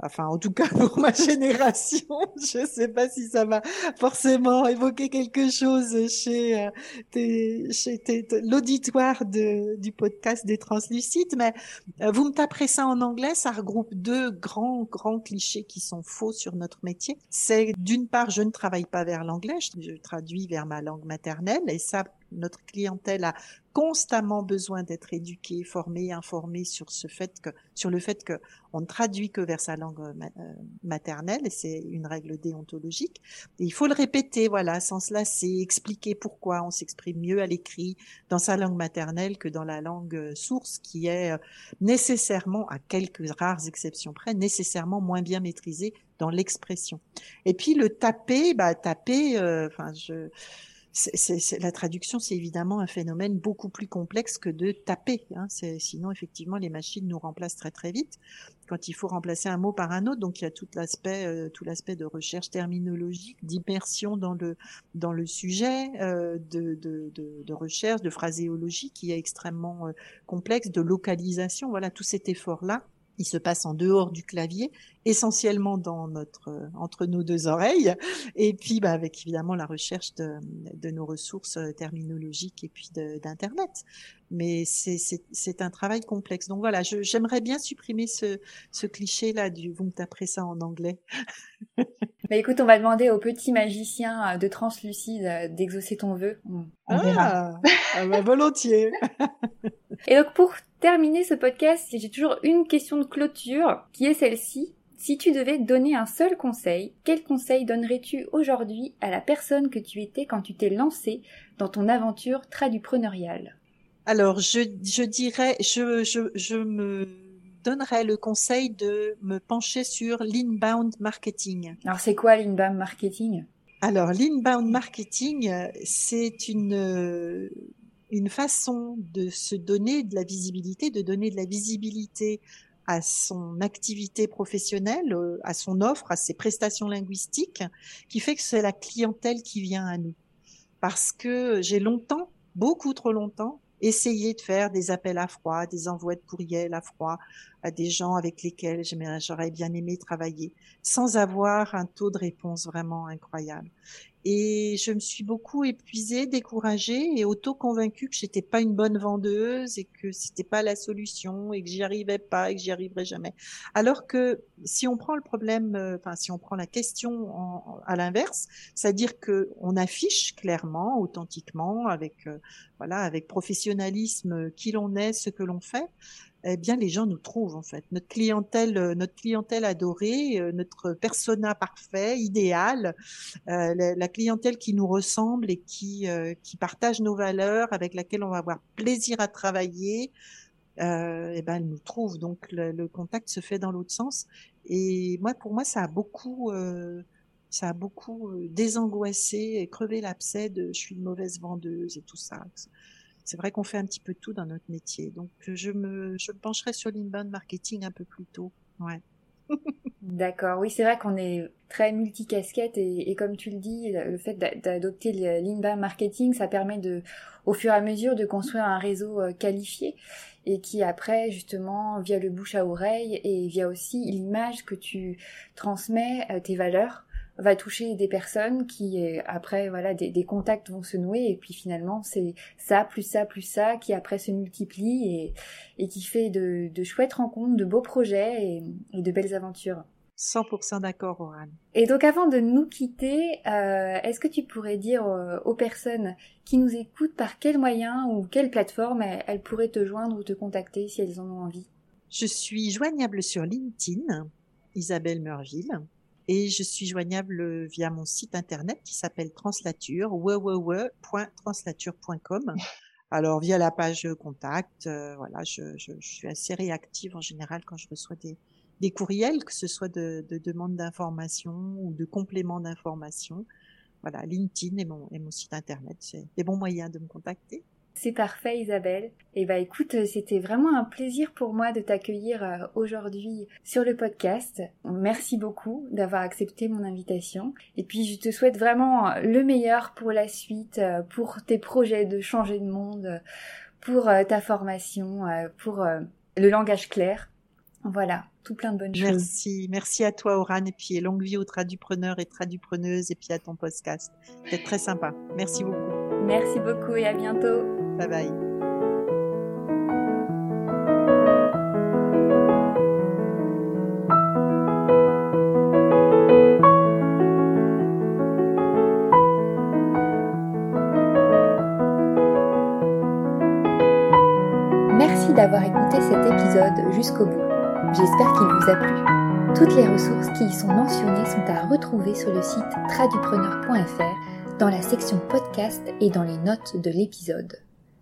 enfin en tout cas pour ma génération, je sais pas si ça va forcément évoquer quelque chose chez, euh, chez l'auditoire du podcast des translucides, mais euh, vous me taperez ça en anglais, ça regroupe deux grands grands clichés qui sont faux sur notre métier. C'est d'une part, je ne travaille pas vers l'anglais, je, traduis vers ma langue maternelle, et ça notre clientèle a constamment besoin d'être éduquée, formée, informée sur ce fait que, sur le fait que on ne traduit que vers sa langue euh, euh, maternelle et c'est une règle déontologique. Et il faut le répéter, voilà, sans se lasser, expliquer pourquoi on s'exprime mieux à l'écrit dans sa langue maternelle que dans la langue euh, source qui est nécessairement, à quelques rares exceptions près, nécessairement moins bien maîtrisée dans l'expression. Et puis le taper, bah taper, enfin je c'est, la traduction, c'est évidemment un phénomène beaucoup plus complexe que de taper. Hein. sinon, effectivement, les machines nous remplacent très très vite quand il faut remplacer un mot par un autre. Donc, il y a tout l'aspect, euh, tout l'aspect de recherche terminologique, d'immersion dans le dans le sujet, euh, de, de, de, recherche, de phraséologie qui est extrêmement euh, complexe, de localisation. Voilà, tout cet effort là il se passe en dehors du clavier, essentiellement dans notre euh, entre nos deux oreilles, et puis bah, avec évidemment la recherche de, de nos ressources euh, terminologiques et puis d'internet. Mais c'est un travail complexe. Donc voilà, j'aimerais bien supprimer ce, ce cliché là du vous me ça en anglais. Bah écoute, on va demander au petit magicien de Translucide d'exaucer ton vœu. On, ah, ah bah volontiers. et donc pour terminer ce podcast, j'ai toujours une question de clôture qui est celle-ci. Si tu devais donner un seul conseil, quel conseil donnerais-tu aujourd'hui à la personne que tu étais quand tu t'es lancé dans ton aventure tradupreneuriale Alors, je, je dirais, je, je, je me donnerais le conseil de me pencher sur l'inbound marketing. Alors, c'est quoi l'inbound marketing? Alors, l'inbound marketing, c'est une une façon de se donner de la visibilité, de donner de la visibilité à son activité professionnelle, euh, à son offre, à ses prestations linguistiques, qui fait que c'est la clientèle qui vient à nous. Parce que j'ai longtemps, beaucoup trop longtemps, essayé de faire des appels à froid, des envois de courriels à froid à des gens avec lesquels j'aurais bien aimé travailler, sans avoir un taux de réponse vraiment incroyable. Et je me suis beaucoup épuisée, découragée et auto-convaincue que j'étais pas une bonne vendeuse et que c'était pas la solution et que j'y arrivais pas et que j'y arriverais jamais. Alors que si on prend le problème, euh, enfin si on prend la question à l'inverse, c'est-à-dire que on affiche clairement, authentiquement, avec euh, voilà, avec professionnalisme qui l'on est, ce que l'on fait, eh bien les gens nous trouvent en fait. Notre clientèle, euh, notre clientèle adorée, euh, notre persona parfait, idéal, euh, la, clientèle qui nous ressemble et qui qui partage nos valeurs, avec laquelle on va avoir plaisir à travailler, eh ben elle nous trouve. Donc le, contact se fait dans l'autre sens. Et moi, pour moi, ça a beaucoup ça a beaucoup désangoissé et crevé l'abcès de je suis une mauvaise vendeuse et tout ça c'est vrai qu'on fait un petit peu tout dans notre métier. Donc, je me, je pencherai sur l'inbound marketing un peu plus tôt. Ouais. D'accord, oui, c'est vrai qu'on est très multicasquette et, et comme tu le dis, le fait d'adopter l'inbound marketing, ça permet de, au fur et à mesure, de construire un réseau euh, qualifié et qui après, justement, via le bouche à oreille et via aussi l'image que tu transmets, euh, tes valeurs, va toucher des personnes qui euh, après voilà des, des contacts vont se nouer et puis finalement c'est ça plus ça plus ça qui après se multiplie et, et qui fait de, de chouettes rencontres, de beaux projets et, de belles aventures. 100% d'accord, Oran. Et donc, avant de nous quitter, euh, est-ce que tu pourrais dire euh, aux personnes qui nous écoutent par quels moyens ou quelle plateforme elles, pourraient te joindre ou te contacter si elles en ont envie? Je suis joignable sur LinkedIn, Isabelle Meurville. Et je suis joignable via mon site internet qui s'appelle Translature, www.translature.com. Alors via la page contact, euh, voilà, je, je, je, suis assez réactive en général quand je reçois des, des courriels, que ce soit de, de demandes d'information ou de compléments d'information. Voilà, LinkedIn et mon, et mon site internet, c'est des bons moyens de me contacter. C'est parfait Isabelle. Et eh bah ben, écoute, c'était vraiment un plaisir pour moi de t'accueillir euh, aujourd'hui sur le podcast. Merci beaucoup d'avoir accepté mon invitation. Et puis je te souhaite vraiment le meilleur pour la suite, euh, pour tes projets de changer de monde, pour euh, ta formation, pour le langage clair. Voilà, tout plein de bonnes choses. Merci, merci à toi Oran et puis longue vie aux tradupreneurs et tradupreneuses et puis à ton podcast. C'est très sympa. Merci beaucoup. Merci beaucoup et à bientôt. Bye bye. Merci d'avoir écouté cet épisode jusqu'au bout. J'espère qu'il vous a plu. Toutes les ressources qui y sont mentionnées sont à retrouver sur le site tradupreneur.fr dans la section podcast et dans les notes de l'épisode.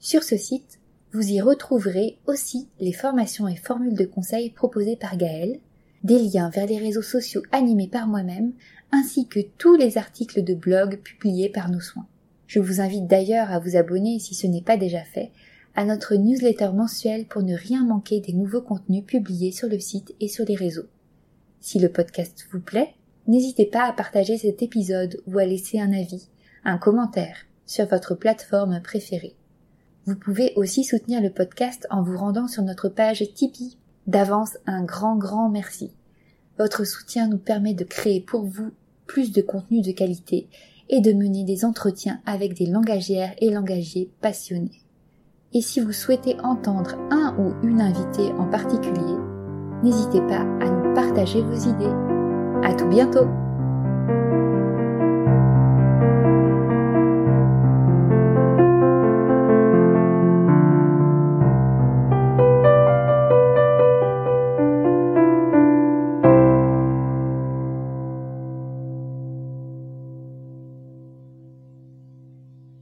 Sur ce site, vous y retrouverez aussi les formations et formules de conseils proposées par Gaël, des liens vers les réseaux sociaux animés par moi-même, ainsi que tous les articles de blog publiés par nos soins. Je vous invite d'ailleurs à vous abonner, si ce n'est pas déjà fait, à notre newsletter mensuelle pour ne rien manquer des nouveaux contenus publiés sur le site et sur les réseaux. Si le podcast vous plaît, n'hésitez pas à partager cet épisode ou à laisser un avis, un commentaire sur votre plateforme préférée. Vous pouvez aussi soutenir le podcast en vous rendant sur notre page Tipeee. D'avance, un grand grand merci. Votre soutien nous permet de créer pour vous plus de contenu de qualité et de mener des entretiens avec des langagières et langagiers passionnés. Et si vous souhaitez entendre un ou une invitée en particulier, n'hésitez pas à nous partager vos idées. À tout bientôt!